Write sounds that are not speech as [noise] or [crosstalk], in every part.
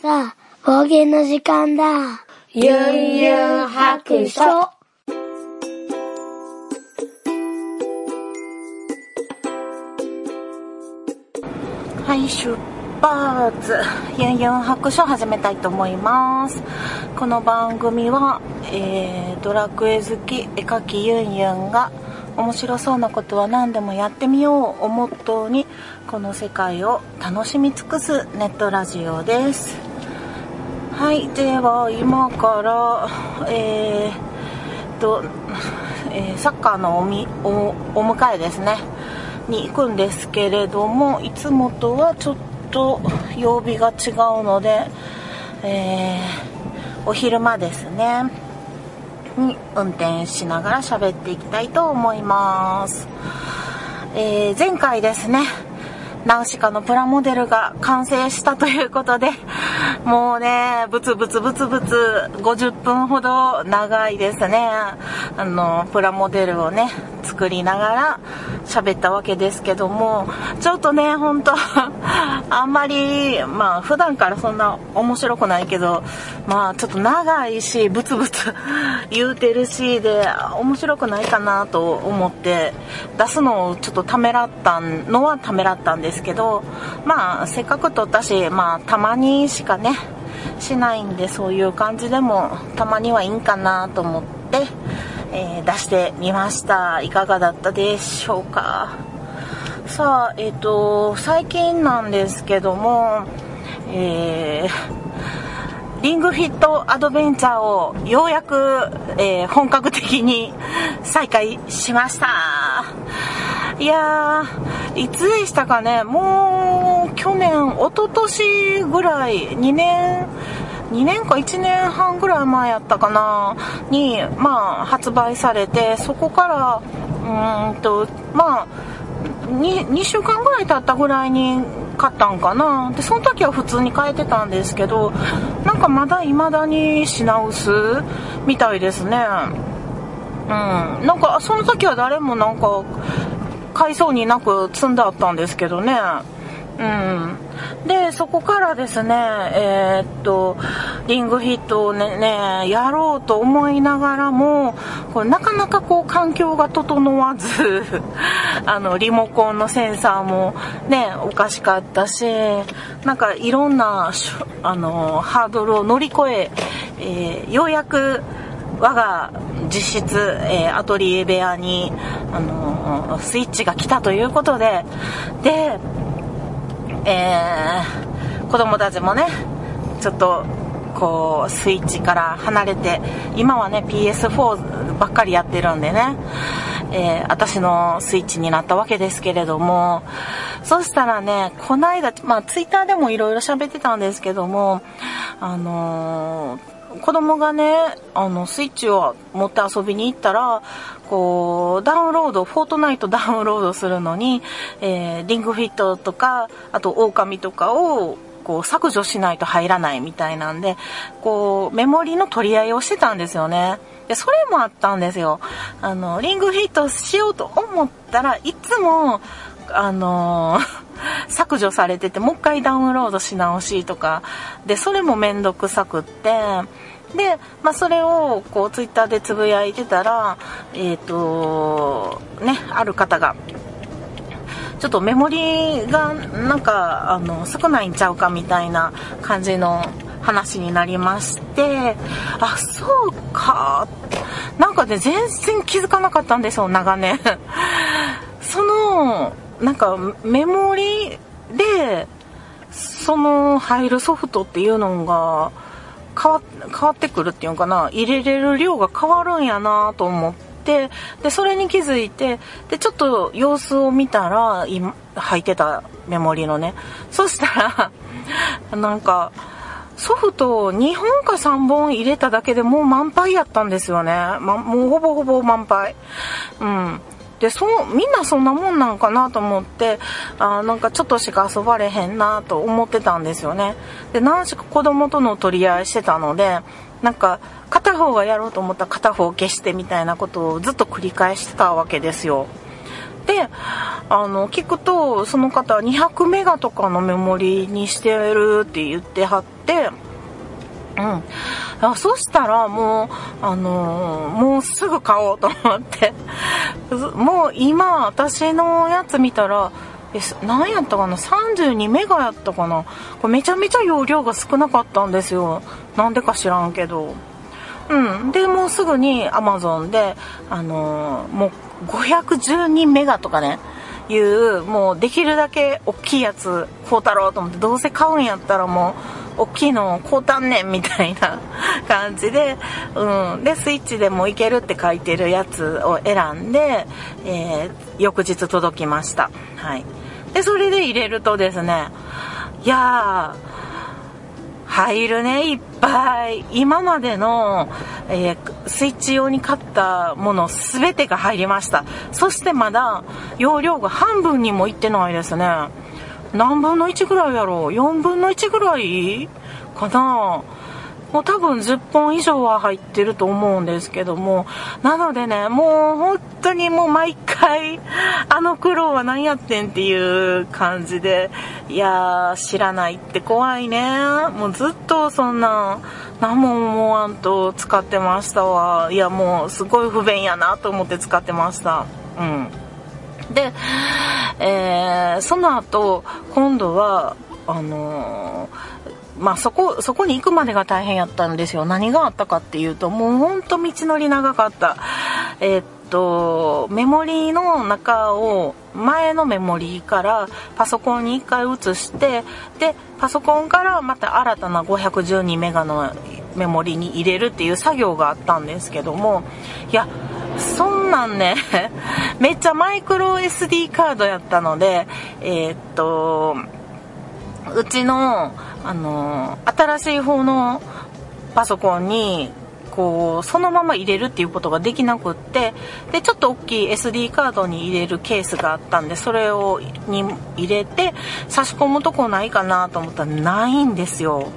さあ、冒険の時間だ。ユンユン白書。はい、出発。ユンユン白書始めたいと思います。この番組は、えー、ドラクエ好き絵描きユンユンが面白そうなことは何でもやってみようをモットーにこの世界を楽しみ尽くすネットラジオです。はい、では今から、えー、と、えーサッカーのおみおお迎えですね。に行くんですけれどもいつもとはちょっと曜日が違うので、えーお昼間ですね。に運転しながら喋っていきたいと思います、えー前回ですねナウシカのプラモデルが完成したということで、[laughs] もうね、ブツブツブツブツ50分ほど長いですね。あの、プラモデルをね、作りながら喋ったわけですけども、ちょっとね、ほんと、[laughs] あんまり、まあ普段からそんな面白くないけど、まあちょっと長いし、ブツブツ [laughs] 言うてるしで、面白くないかなと思って、出すのをちょっとためらったのはためらったんですけど、まあせっかく撮ったし、まあたまにしかね、しないんでそういう感じでもたまにはいいんかなと思って、えー出してみました。いかがだったでしょうか。さあ、えっ、と、最近なんですけども、えーリングフィットアドベンチャーをようやく、えー本格的に再開しました。いやー、いつでしたかね、もう去年、一昨年ぐらい、2年、2年か1年半ぐらい前やったかな、に、まあ、発売されて、そこから、うーんと、まあ、2, 2週間ぐらい経ったぐらいに買ったんかな。でその時は普通に買えてたんですけどなんかまだ未だに品薄みたいですね。うん。なんかその時は誰もなんか買いそうになく積んであったんですけどね。うん。でそこからですねえーっとリングフィットをねねやろうと思いながらもこれなかなかこう環境が整わず [laughs] あのリモコンのセンサーもねおかしかったしなんかいろんなあのハードルを乗り越ええーようやく我が実質、えーアトリエ部屋に、あのスイッチが来たということででえー子供たちもねちょっとこうスイッチから離れて今はね PS4 ばっかりやってるんでね、えー私のスイッチになったわけですけれどもそしたらねこないだまあツイッターでもいろいろ喋ってたんですけどもあのー子供がね、あの、スイッチを持って遊びに行ったら、こう、ダウンロード、フォートナイト [laughs] ダウンロードするのに、えーリングフィットとか、あと、狼とかを、こう、削除しないと入らないみたいなんで、こう、メモリの取り合いをしてたんですよね。で、それもあったんですよ。あの、リングフィットしようと思ったらいつも、あのー [laughs] 削除されてて、もう一回ダウンロードし直しとか、で、それもめんどくさくって、で、まあ、それを、こう、ツイッターでつぶやいてたら、えっ、と、ね、ある方が、ちょっとメモリがなんかあの少ないんちゃうかみたいな感じの話になりまして。あそうか。なんかね全然気づかなかったんですよ長年。[laughs] そのなんかメモリでその入るソフトっていうのが変わってくるっていうのかな。入れれる量が変わるんやなと思ってでそれに気づいてでちょっと様子を見たら今入ってたメモリのね。そしたら [laughs] なんかソフト2本か3本入れただけでもう満杯やったんですよね、ま、もうほぼほぼ満杯。うん。でそうみんなそんなもんなんかなと思ってあーなんかちょっとしか遊ばれへんなと思ってたんですよね。で何しか子供との取り合いしてたのでなんか片方がやろうと思ったら片方を消してみたいなことをずっと繰り返してたわけですよ。であの聞くとその方は200メガとかのメモリにしてるって言ってはってうん。あそしたらもう、あのー、もうすぐ買おうと思ってもう今私のやつ見たら、え、何やったかな ?32 メガやったかな？これめちゃめちゃ容量が少なかったんですよ。なんでか知らんけど。うん。で、もうすぐに Amazon で、あのー、もう512メガとかね、いう、もうできるだけ大きいやつ買うたろうと思って、どうせ買うんやったらもう、大きいの買うたんねんみたいな感じで、うん。で、スイッチでもいけるって書いてるやつを選んで、えー、翌日届きました。はい。で、それで入れるとですね、いやー、入るね、いっぱい。今までの、えー、スイッチ用に買ったもの全てが入りました。そしてまだ容量が半分にもいってないですね。何分の1ぐらいやろ？う ?4 分の1ぐらいかな？もう多分10本以上は入ってると思うんですけども、なのでね、もう本当にもう毎回、あの苦労は何やってんっていう感じで、いやー、知らないって怖いね。もうずっとそんな、何も思わんと使ってましたわ。いや、もうすごい不便やなと思って使ってました。うん。で、えー、その後、今度は、あのーまあそこ、そこに行くまでが大変やったんですよ。何があったかっていうと、もうほんと道のり長かった。え、っと、メモリーの中を前のメモリーからパソコンに一回移して、で、パソコンからまた新たな512メガのメモリーに入れるっていう作業があったんですけども、いや、そんなんね、[laughs] めっちゃマイクロ SD カードやったので、えー、っと、うちの、あの、新しい方のパソコンに、こう、そのまま入れるっていうことができなくって、で、ちょっと大きい SD カードに入れるケースがあったんで、それを、に入れて、差し込むとこないかなと思ったらないんですよ。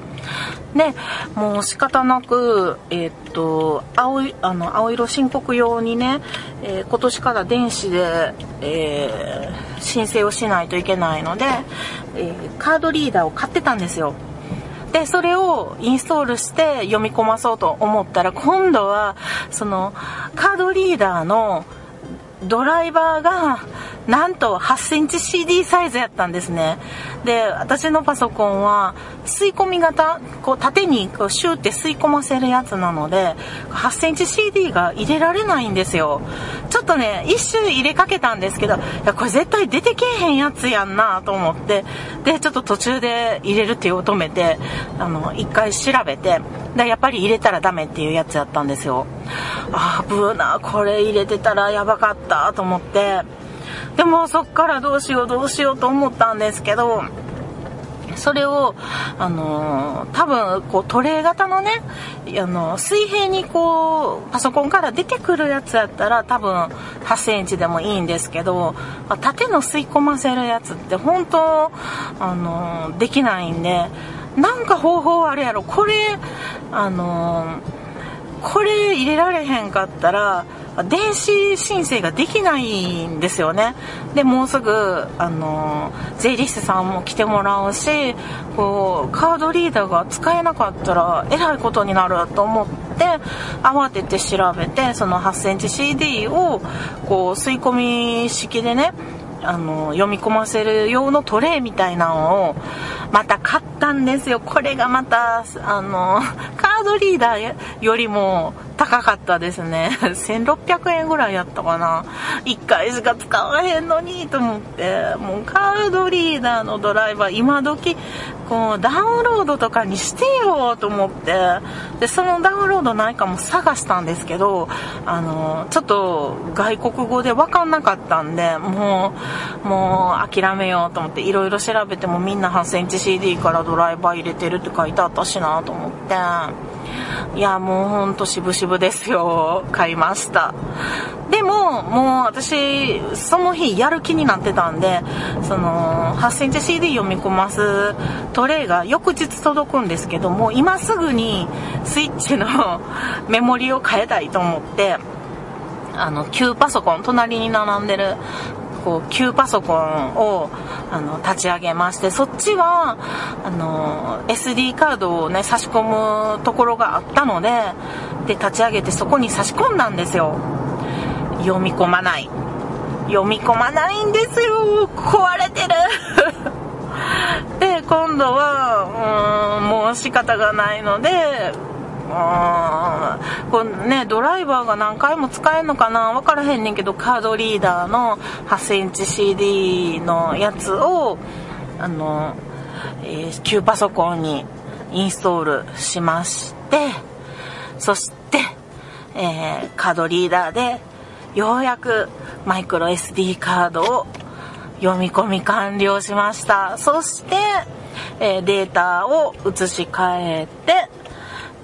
で、[laughs] もう仕方なく、えー、っと、青い、あの、青色申告用にね、えー、今年から電子で、えー、申請をしないといけないので、えカードリーダーを買ってたんですよ。で、それをインストールして読み込まそうと思ったら、今度は、その、カードリーダーのドライバーが、なんと8センチ CD サイズやったんですね。で、私のパソコンは吸い込み型、こう縦にこうシューって吸い込ませるやつなので、8センチ CD が入れられないんですよ。ちょっとね、一瞬入れかけたんですけど、いや、これ絶対出てけえへんやつやんなと思って、で、ちょっと途中で入れるってを止めて、あの、一回調べて、で、やっぱり入れたらダメっていうやつやったんですよ。あブーな、これ入れてたらやばかったと思って、でもそっからどうしようどうしようと思ったんですけど、それを、あのー、多分、こう、トレイ型のね、あの、水平にこう、パソコンから出てくるやつやったら、多分、8センチでもいいんですけど、縦の吸い込ませるやつって本当、あのー、できないんで、なんか方法あるやろ。これ、あのー、これ入れられへんかったら、電子申請ができないんですよね。で、もうすぐ、あの、税理士さんも来てもらうし、こう、カードリーダーが使えなかったら、えらいことになると思って、慌てて調べて、その8センチ CD を、こう、吸い込み式でね、あの、読み込ませる用のトレイみたいなのを、また買ったんですよ。これがまた、あの、カードリーダーよりも高かったですね。[laughs] 1600円ぐらいやったかな。1回しか使わへんのにと思って、もうカードリーダーのドライバー今時、こうダウンロードとかにしてよと思って、で、そのダウンロードないかも探したんですけど、あの、ちょっと外国語でわかんなかったんで、もう、もう諦めようと思っていろいろ調べてもみんな8センチ CD からドライバー入れてるって書いてあったしなと思って、いや、もうほんと渋々ですよ。[laughs] 買いました。でも、もう私、その日やる気になってたんで、その、8センチ CD 読み込ますトレイが翌日届くんですけども、今すぐにスイッチの [laughs] メモリを変えたいと思って、あの、旧パソコン、隣に並んでるこう旧パソコンをあの立ち上げましてそっちはあの SD カードをね差し込むところがあったのでで立ち上げてそこに差し込んだんですよ。読み込まない。読み込まないんですよ。壊れてる。[laughs] で今度はうんもう仕方がないのでこれね、ドライバーが何回も使えるのかな？分からへんねんけど、カードリーダーの8センチ CD のやつを、あの、えー、旧パソコンにインストールしまして、そして、えー、カードリーダーで、ようやくマイクロ SD カードを読み込み完了しました。そして、えー、データを移し替えて、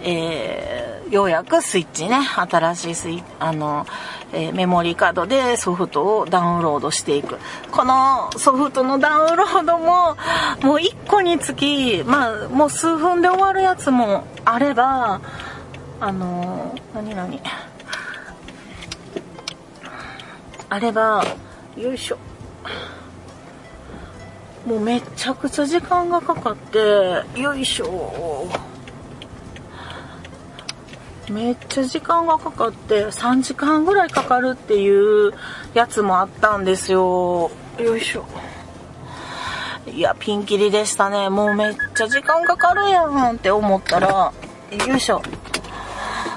えー、ようやくスイッチね、新しいスイあの、えー、メモリーカードでソフトをダウンロードしていく。このソフトのダウンロードも、もう1個につき、まあ、もう数分で終わるやつもあれば、あの、何何あれば、よいしょ。もうめちゃくちゃ時間がかかって、よいしょ。めっちゃ時間がかかって3時間ぐらいかかるっていうやつもあったんですよ。よいしょ。いや、ピンキリでしたね。もうめっちゃ時間かかるやんって思ったら、よいしょ。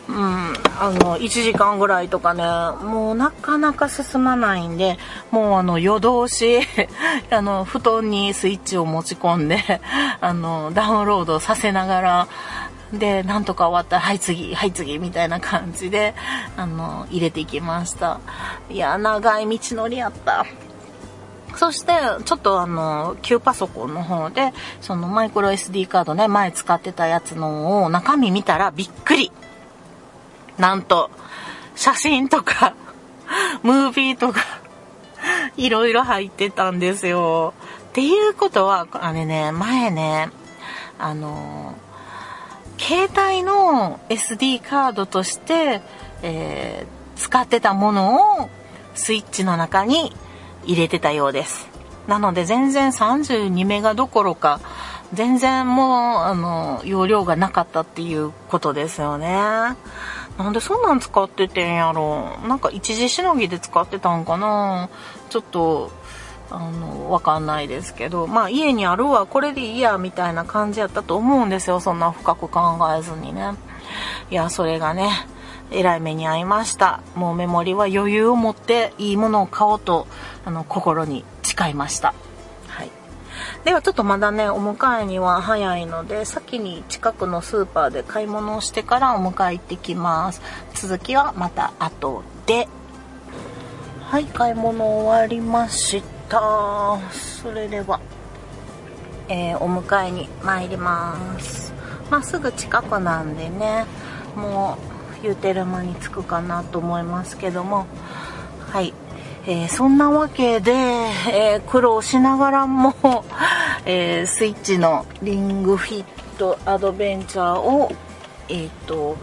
うん、あの、1時間ぐらいとかね、もうなかなか進まないんで、もうあの、夜通し [laughs] あの、布団にスイッチを持ち込んで、あの、ダウンロードさせながら、で、なんとか終わったら、はい次、はい次、みたいな感じで、あの、入れていきました。いや、長い道のりやった。そして、ちょっとあの、旧パソコンの方で、そのマイクロ SD カードね、前使ってたやつのを中身見たらびっくり。なんと、写真とか、[laughs] ムービーとか、いろいろ入ってたんですよ。っていうことは、あれね、前ね、あの携帯の SD カードとして、えー、使ってたものをスイッチの中に入れてたようです。なので全然32メガどころか、全然もう、あの、容量がなかったっていうことですよね。なんでそんなん使っててんやろなんか一時しのぎで使ってたんかなちょっとあの、わかんないですけど、まあ家にあるわ、これでいいや、みたいな感じやったと思うんですよ。そんな深く考えずにね。いや、それがね、えらい目に遭いました。もうメモリは余裕を持っていいものを買おうと、あの、心に誓いました。はい。ではちょっとまだね、お迎えには早いので、先に近くのスーパーで買い物をしてからお迎え行ってきます。続きはまた後で。はい、買い物終わりました。たそれでは、えー、お迎えに参ります。まあすぐ近くなんでねもう言うてる間に着くかなと思いますけども。はい、えー、そんなわけで、えー、苦労しながらも、[laughs] えスイッチのリングフィットアドベンチャーをえっ、ー、と、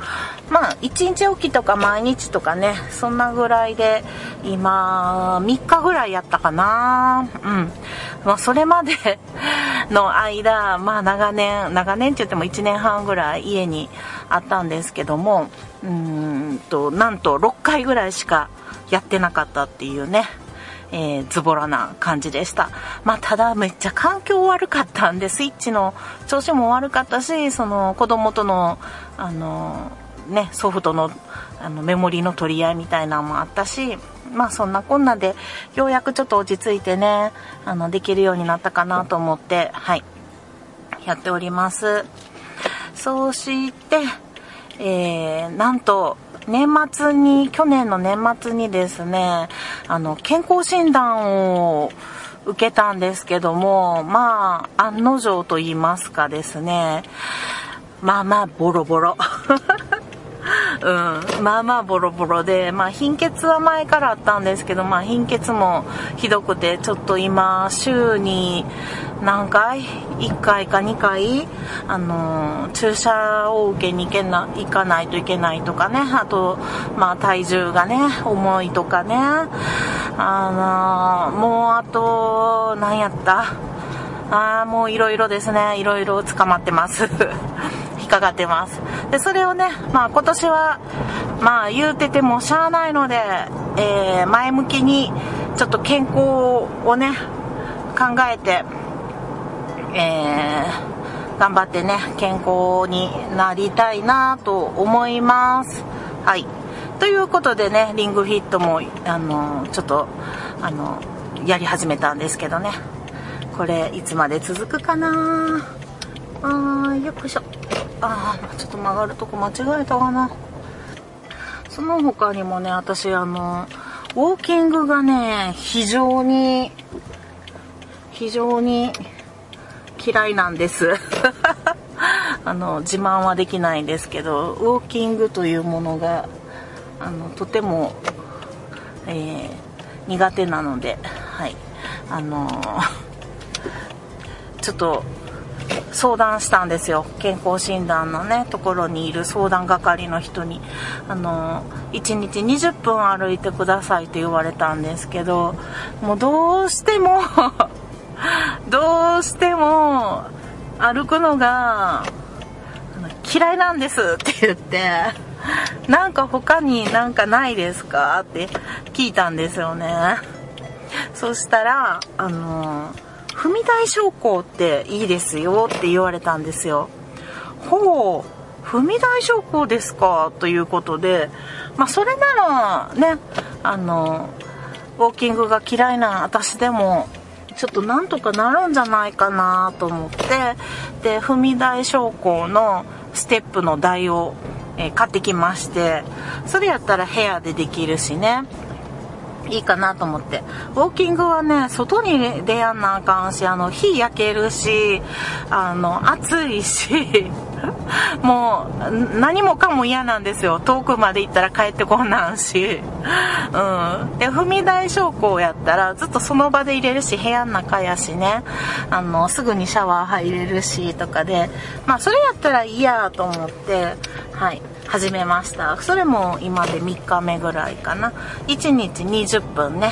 まあ、1日おきとか毎日とかね、そんなぐらいで、今、3日ぐらいやったかな。うん。まあ、それまで [laughs] の間、まあ、長年、長年って言っても1年半ぐらい家にあったんですけども、うんと、なんと6回ぐらいしかやってなかったっていうね。えー、ズボラな感じでした。まあ、ただめっちゃ環境悪かったんで、スイッチの調子も悪かったし、その子供との、あの、ね、ソフトのあのメモリの取り合いみたいなのもあったし、まあそんなこんなで、ようやくちょっと落ち着いてね、あの、できるようになったかなと思って、はい、やっております。そして、えー、なんと、年末に、去年の年末にですね、あの、健康診断を受けたんですけども、まあ、案の定と言いますかですね、まあまあ、ボロボロ。うん、まあまあボロボロで、まあ貧血は前からあったんですけど、まあ貧血もひどくて、ちょっと今、週に何回 ?1 回か2回、あの、注射を受けに行けな、行かないといけないとかね、あと、まあ体重がね、重いとかね、あのー、もうあと、何やった？ああもういろいろですね、いろいろ捕まってます。引っかかってます。で、それをね、まあ今年は、まあ言うててもしゃあないので、えー、前向きに、ちょっと健康をね、考えて、えー、頑張ってね、健康になりたいなと思います。はい。ということでね、リングフィットも、あの、ちょっと、あの、やり始めたんですけどね。これ、いつまで続くかな？あー、よくしょ。あー、ちょっと曲がるとこ間違えたかな。その他にもね、私、あの、ウォーキングがね、非常に、非常に嫌いなんです。[laughs] あの、自慢はできないんですけど、ウォーキングというものがあのとても、えー、苦手なので、はい、あのー、ちょっと相談したんですよ健康診断のねところにいる相談係の人にあの1日20分歩いてくださいって言われたんですけどもうどうしても [laughs] どうしても歩くのが嫌いなんですって言ってなんか他になんかないですかって聞いたんですよね。そしたら、あの、踏み台昇降っていいですよって言われたんですよ。ほう、踏み台昇降ですか？ということで、まあそれならね、あの、ウォーキングが嫌いな私でもちょっとなんとかなるんじゃないかなと思ってで踏み台昇降のステップの台をえ、買ってきましてそれやったら部屋でできるしねいいかなと思って。ウォーキングはね、外に出やんなあかんし、あの、火焼けるし、あの、暑いし、[laughs] もう、何もかも嫌なんですよ。遠くまで行ったら帰ってこんなんし。うん。で、踏み台昇降やったら、ずっとその場で入れるし、部屋の中やしね、あの、すぐにシャワー入れるし、とかで、まあ、それやったらいいやと思って、はい。始めました。それも今で3日目ぐらいかな。1日20分ね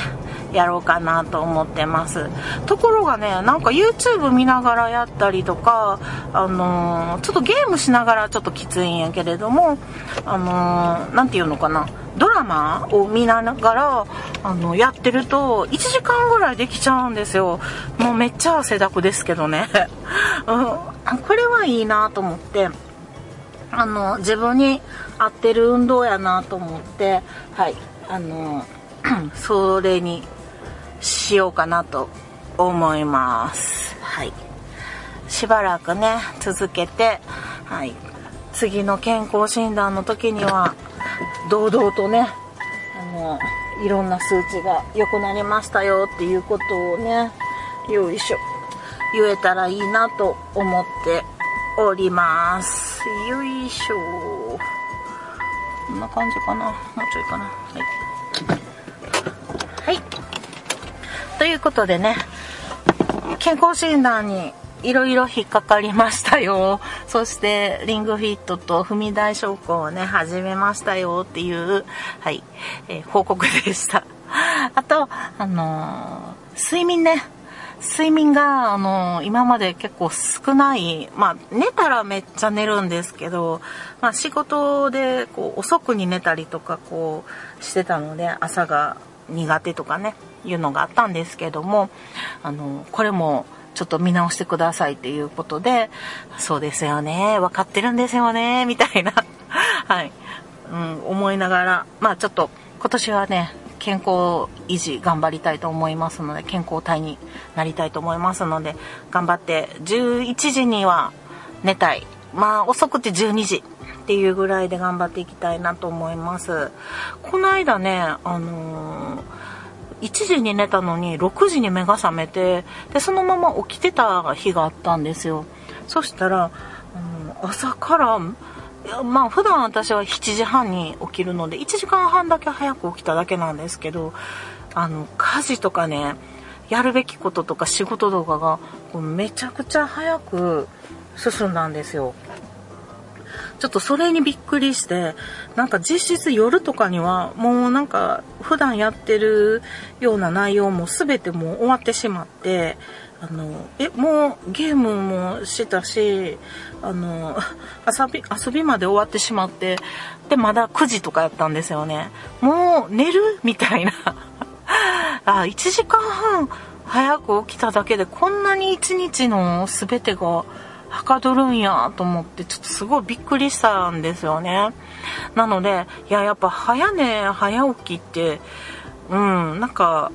やろうかなと思ってます。ところがねなんか YouTube 見ながらやったりとかあのー、ちょっとゲームしながらちょっときついんやけれどもあの何、ー、て言うのかな。ドラマを見ながらあのやってると1時間ぐらいできちゃうんですよ。もうめっちゃ汗だくですけどね、[laughs] うん、これはいいなと思って。あの、自分に合ってる運動やなと思って、はい、あの、[clears throat] それにしようかなと思います。はい。しばらくね、続けて、はい、次の健康診断の時には、堂々とね、あの、いろんな数値が良くなりましたよっていうことをね、よいしょ、言えたらいいなと思っております。よいしょ。こんな感じかな。もうちょいかな。はい。はい。ということでね、健康診断にいろいろ引っかかりましたよ。[laughs] そして、リングフィットと踏み台昇降をね、始めましたよっていう、はい、えー、報告でした。[laughs] あと、あのー、睡眠ね、睡眠が、あの、今まで結構少ない。まあ、寝たらめっちゃ寝るんですけど、まあ、仕事で、こう、遅くに寝たりとか、こう、してたので、朝が苦手とかね、いうのがあったんですけども、あの、これも、ちょっと見直してくださいっていうことで、そうですよね、分かってるんですよね、みたいな、[laughs] はい、うん、思いながら、まあちょっと、今年はね、健康維持頑張りたいと思いますので、健康体になりたいと思いますので、頑張って11時には寝たい。まあ遅くて12時っていうぐらいで頑張っていきたいなと思います。この間ね、あのー1時に寝たのに6時に目が覚めてでそのまま起きてた日があったんですよそしたら、うん、朝からまあ普段私は7時半に起きるので1時間半だけ早く起きただけなんですけどあの家事とかねやるべきこととか仕事とかがめちゃくちゃ早く進んだんですよ。ちょっとそれにびっくりして、なんか実質夜とかにはもうなんか普段やってるような内容も全てもう終わってしまって、あの、え、もうゲームもしたし、あの、[laughs] 遊び、遊びまで終わってしまって、で、まだ9時とかやったんですよね。もう寝るみたいな。[laughs] あ、1時間半早く起きただけでこんなに一日の全てがはかどるんやと思ってちょっとすごいびっくりしたんですよね。なので、いや、やっぱ早寝早起きって、うん、なんか、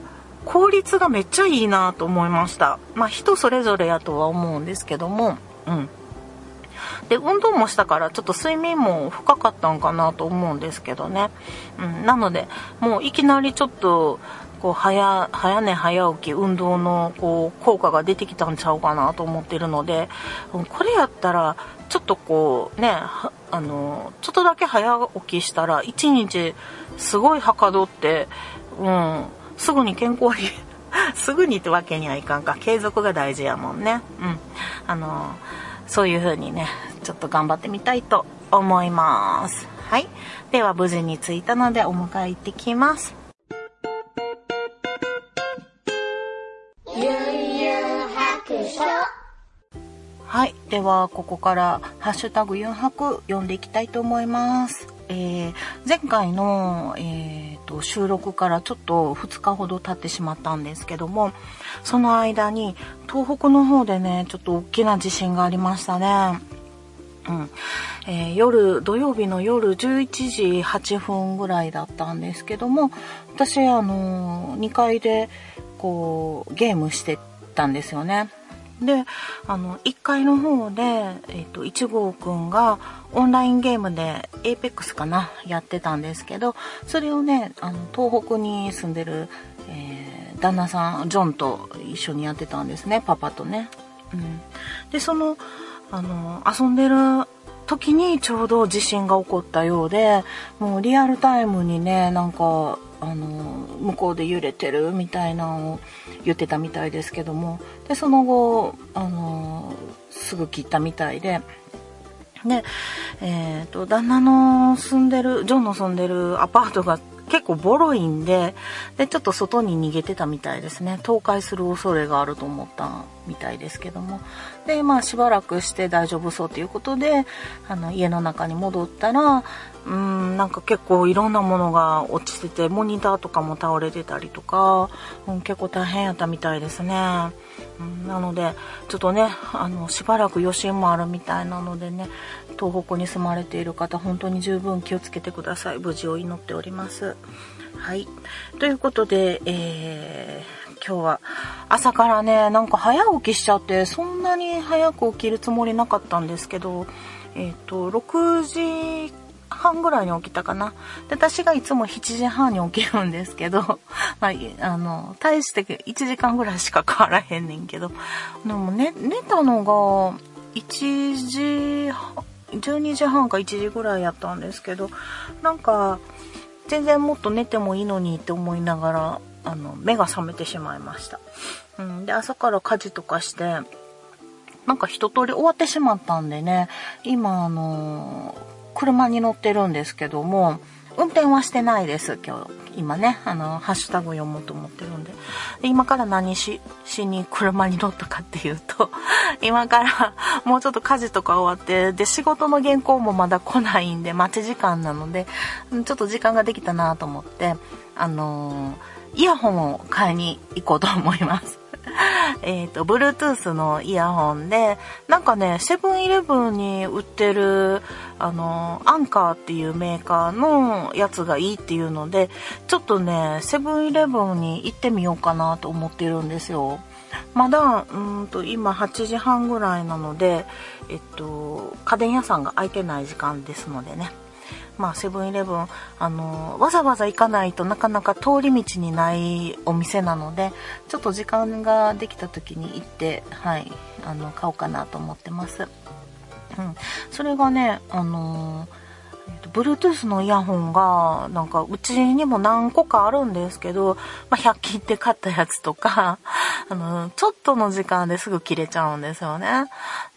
効率がめっちゃいいなと思いました。まあ人それぞれやとは思うんですけども、うん。で、運動もしたからちょっと睡眠も深かったんかなと思うんですけどね。うん、なので、もういきなりちょっと、こう早早寝早起き運動のこう効果が出てきたんちゃうかなと思ってるのでこれやったらちょっとこうねあのちょっとだけ早起きしたら一日すごいはかどって、うん、すぐに健康に [laughs] すぐにってわけにはいかんか。継続が大事やもんね。うん。あのそういう風にねちょっと頑張ってみたいと思います。はい。では無事に着いたのでお迎え行ってきます。はい。では、ここから、ハッシュタグ4泊読んでいきたいと思います。えー、前回の、えーと、収録からちょっと2日ほど経ってしまったんですけども、その間に、東北の方でね、ちょっと大きな地震がありましたね。うんえー、夜、土曜日の夜11時8分ぐらいだったんですけども、私、あのー、2階で、こう、ゲームしてたんですよね。で、あの、1階の方で、えっ、ー、と、1号くんがオンラインゲームで APEX かな、やってたんですけど、それをね、あの、東北に住んでる、えー、旦那さん、ジョンと一緒にやってたんですね、パパとね。うん。で、その、あの、遊んでる時にちょうど地震が起こったようで、もうリアルタイムにね、なんか、あの向こうで揺れてるみたいなのを言ってたみたいですけどもでその後あのすぐ切ったみたいで。で、えっ、ー、と、旦那の住んでる、ジョンの住んでるアパートが結構ボロいんで、で、ちょっと外に逃げてたみたいですね。倒壊する恐れがあると思ったみたいですけども。で、まあしばらくして大丈夫そうということで、あの、家の中に戻ったら、うん、なんか結構いろんなものが落ちてて、モニターとかも倒れてたりとか、うん、結構大変やったみたいですね。うん、なので、ちょっとね、あの、しばらく余震もあるみたいなのでね、東北に住まれている方、本当に十分気をつけてください。無事を祈っております。はい。ということで、えー、今日は朝からね、なんか早起きしちゃって、そんなに早く起きるつもりなかったんですけど、えっ、ー、と、6時半ぐらいに起きたかな。で、私がいつも7時半に起きるんですけど、[laughs] まあ、あの、大して1時間ぐらいしか変わらへんねんけど、でもね、寝たのが1時12時半か1時ぐらいやったんですけどなんか全然もっと寝てもいいのにって思いながらあの目が覚めてしまいました、うん、で朝から家事とかしてなんか一通り終わってしまったんでね今あの車に乗ってるんですけども運転はしてないです、今日。今ね、あの、ハッシュタグ読もうと思ってるんで。で今から何し、しに車に乗ったかっていうと、[laughs] 今から [laughs] もうちょっと家事とか終わって、で、仕事の原稿もまだ来ないんで、待ち時間なので、ちょっと時間ができたなと思って、あのー、イヤホンを買いに行こうと思います。[laughs] えっと、Bluetooth のイヤホンで、なんかね、セブンイレブンに売ってる、あの、アンカーっていうメーカーのやつがいいっていうので、ちょっとね、セブンイレブンに行ってみようかなと思ってるんですよ。まだ、うんと、今8時半ぐらいなので、えっと、家電屋さんが開いてない時間ですのでね。まあ、セブンイレブン、あの、わざわざ行かないとなかなか通り道にないお店なので、ちょっと時間ができた時に行って、はい、あの、買おうかなと思ってます。うん。それがね、あの、えーと、Bluetooth のイヤホンが、なんか、うちにも何個かあるんですけど、まあ、100均って買ったやつとか、[laughs] あの、ちょっとの時間ですぐ切れちゃうんですよね。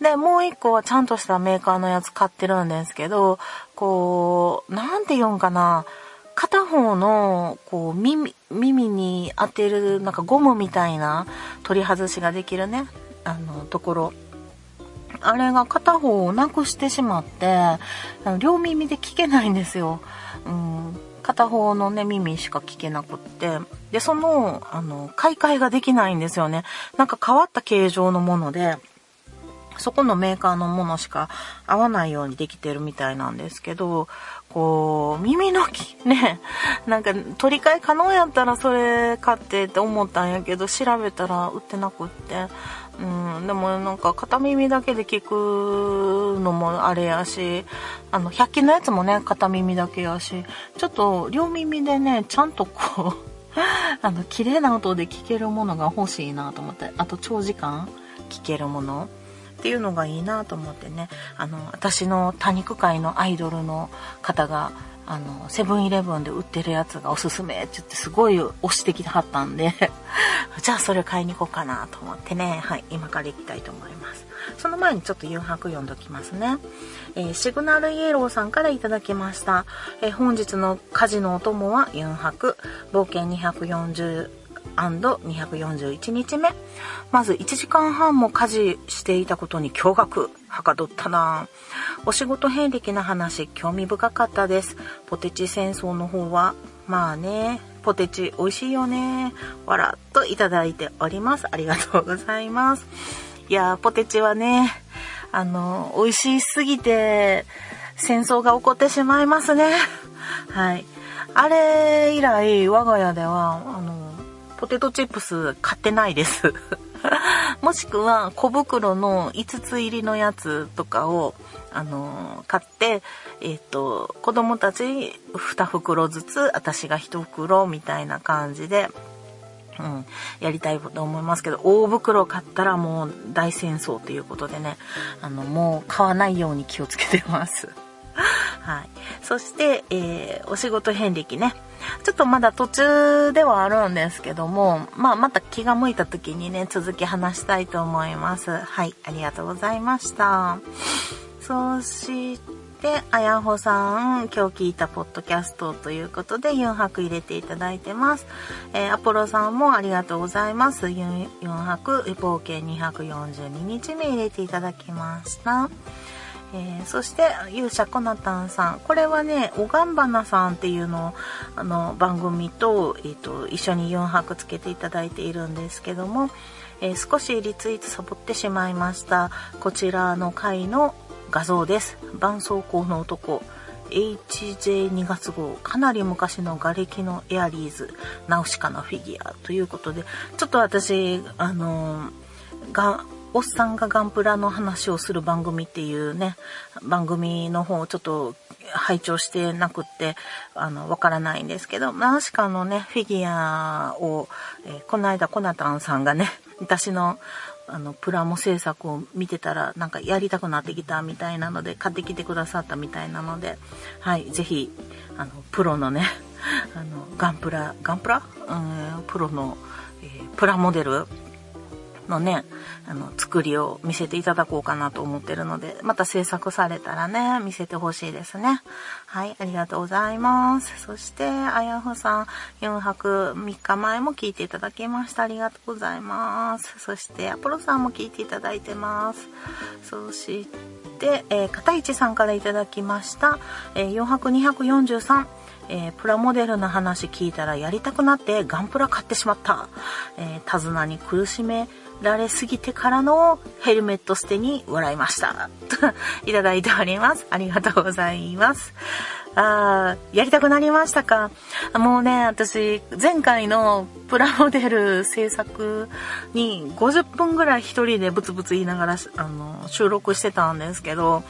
で、もう一個はちゃんとしたメーカーのやつ買ってるんですけど、こう、なんて言うんかな、片方の、こう、耳、耳に当てる、なんかゴムみたいな取り外しができるね、あの、ところ。あれが片方をなくしてしまって、両耳で聞けないんですよ。うん、片方のね、耳しか聞けなくって。で、その、あの、買い替えができないんですよね。なんか変わった形状のもので、そこのメーカーのものしか合わないようにできてるみたいなんですけど、こう、耳のき、ね、[laughs] なんか取り替え可能やったらそれ買ってって思ったんやけど、調べたら売ってなくって、うん、でもなんか片耳だけで聞くのもあれやし、あの、100均のやつもね、片耳だけやし、ちょっと両耳でね、ちゃんとこう [laughs] あの、綺麗な音で聞けるものが欲しいなと思って、あと長時間聞けるもの。っていうのがいいなと思ってね。あの私の多肉界のアイドルの方があのセブンイレブンで売ってるやつがおすすめって言ってすごい押してきてはったんで [laughs] じゃあそれ買いに行こうかなと思ってね。はい今から行きたいと思います。その前にちょっと誘白読んどきますね、えー、シグナルイエローさんから頂きました、えー、本日の家事のお供はユンハク冒険240 241日目。まず1時間半も家事していたことに驚愕。はかどったなお仕事遍歴な話、興味深かったです。ポテチ戦争の方は、まあね、ポテチ美味しいよね。わらっといただいております。ありがとうございます。いやポテチはね、あの、美味しすぎて、戦争が起こってしまいますね。はい。あれ以来、我が家では、あの、ポテトチップス買ってないです。[laughs] もしくは小袋の5つ入りのやつとかを、あのー、買って、えっ、ー、と、子供たち2袋ずつ、私が1袋みたいな感じで、うん、やりたいと思いますけど、大袋買ったらもう大戦争ということでね、あの、もう買わないように気をつけてます。[laughs] はい。そして、えー、お仕事遍歴ね。ちょっとまだ途中ではあるんですけども、まあ、また気が向いた時にね、続き話したいと思います。はい。ありがとうございました。そして、あやほさん、今日聞いたポッドキャストということで、4泊入れていただいてます。えー、アポロさんもありがとうございます。4, 泊、冒険242日目入れていただきました。えー、そして勇者コナタンさん。これはねおがんばなさんっていうのをあの番組と,、えーと、一緒に4泊つけていただいているんですけども、えー、少しリツイートサボってしまいました。こちらの回の画像です。絆創膏の男。HJ2 月号。かなり昔の瓦礫のエアリーズ。ナウシカのフィギュアということでちょっと私あのがおっさんがガンプラの話をする番組っていうね、番組の方をちょっと拝聴してなくって、あの、わからないんですけど、ナウシカのね、フィギュアを、えー、この間コナタンさんがね、私のあの、プラモ制作を見てたら、なんかやりたくなってきたみたいなので、買ってきてくださったみたいなので、はい、ぜひ、あの、プロのね、あの、ガンプラ、ガンプラ？うん、プロの、えー、プラモデルのね、あの、作りを見せていただこうかなと思ってるので、また制作されたらね、見せてほしいですね。はい、ありがとうございます。そして、あやふさん、4泊3日前も聞いていただきました。ありがとうございます。そして、アポロさんも聞いていただいてます。そして、えー、片市さんからいただきました。えー、4泊243。えー、プラモデルの話聞いたらやりたくなってガンプラ買ってしまった。えー、手綱に苦しめられすぎてからのヘルメット捨てに笑いました。[laughs] いただいております。ありがとうございます。あー、やりたくなりましたか？もうね、私、前回のプラモデル制作に50分ぐらい一人でブツブツ言いながら、あの、収録してたんですけど、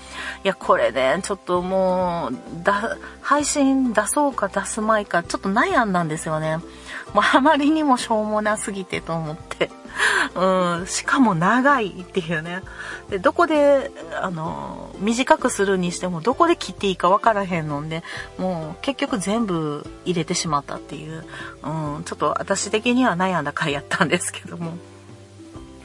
いや、これね、ちょっともう、だ、配信出そうか出すまいか、ちょっと悩んだんですよね。もうあまりにもしょうもなすぎてと思って。うん、しかも長いっていうね。で、どこで、あの、短くするにしても、どこで切っていいかわからへんので、もう結局全部入れてしまったっていう、うん、ちょっと私的には悩んだ回やったんですけども。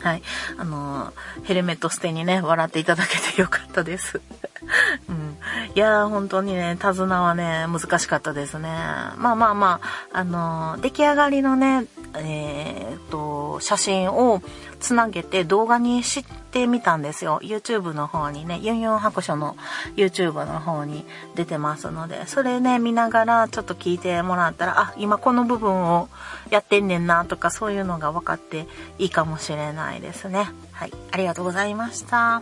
はい。あの、ヘルメット捨てにね、笑っていただけてよかったです。[laughs] うん。いやー、本当にね、手綱はね、難しかったですね。まあまあまあ、あの、出来上がりのね、えー、っと、写真をつなげて動画にしてみたんですよ。YouTube の方にね、ユンユン白書の YouTube の方に出てますので、それね、見ながらちょっと聞いてもらったら、あ、今この部分をやってんねんなとかそういうのが分かっていいかもしれないですね。はい、ありがとうございました。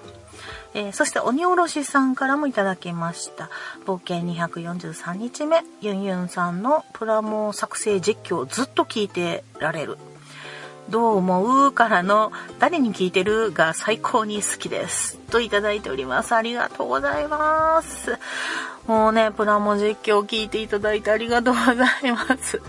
えー、そして鬼おろしさんからもいただきました。冒険243日目、ユンユンさんのプラモ作成実況ずっと聞いてられる。どう思うからの誰に聞いてるが最高に好きです。といただいております。ありがとうございます。もうね、プラモ実況を聞いていただいてありがとうございます。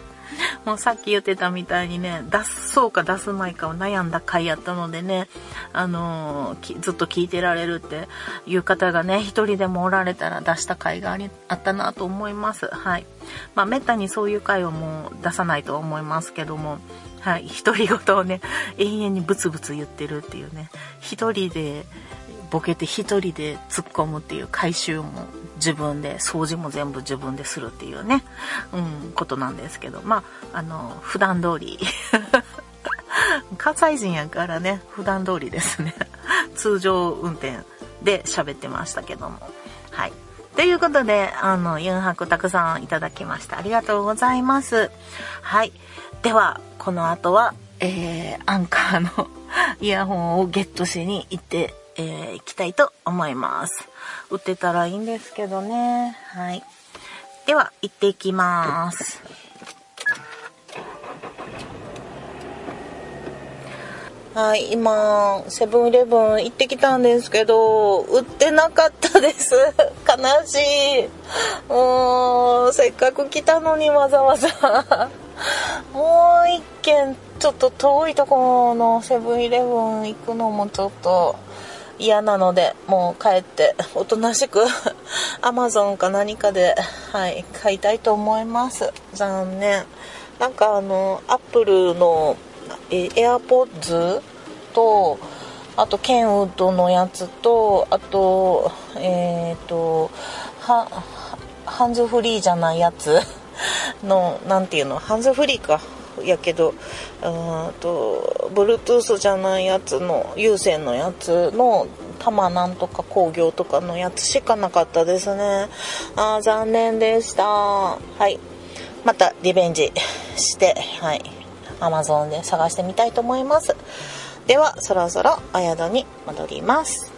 もうさっき言ってたみたいにね、出そうか出すまいかを悩んだ回やったのでね、あのー、ずっと聞いてられるっていう方がね、一人でもおられたら出した回がありあったなと思います。はい。まあ、めったにそういう回をもう出さないと思いますけども、はい、独り言をね、永遠にブツブツ言ってるっていうね、一人でボケて一人で突っ込むっていう回収も自分で、掃除も全部自分でするっていうね、うん、ことなんですけど、まあ、あの、普段通り [laughs] 関西人やからね、普段通りですね。[laughs] 通常運転で喋ってましたけども。はい。ということで、あの、ユンハクたくさんいただきました。ありがとうございます。はい。では、この後は、えー、アンカーの [laughs] イヤホンをゲットしに行って、えー、行きたいと思います。売ってたらいいんですけどね。はい。では、行っていきます。はい、今、セブンイレブン行ってきたんですけど、売ってなかったです。[laughs] 悲しい。もう、せっかく来たのにわざわざ。もう一軒、ちょっと遠いところのセブンイレブン行くのもちょっと、嫌なので、もう帰って、おとなしく、[laughs] アマゾンか何かで、はい、買いたいと思います。残念。なんかあの、アップルの、え、エアポッズ？と、あと、ケンウッドのやつと、あと、えっ、ー、と、は、ハンズフリーじゃないやつ？の、なんていうの、ハンズフリーか。やけどうんと Bluetooth じゃないやつの有線のやつの多摩なんとか工業とかのやつしかなかったですね。あ残念でした。はい。またリベンジしてはい。Amazon で探してみたいと思います。ではそろそろお宿に戻ります。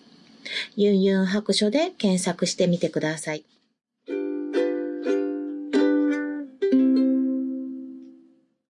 ユンユン白書で検索してみてください。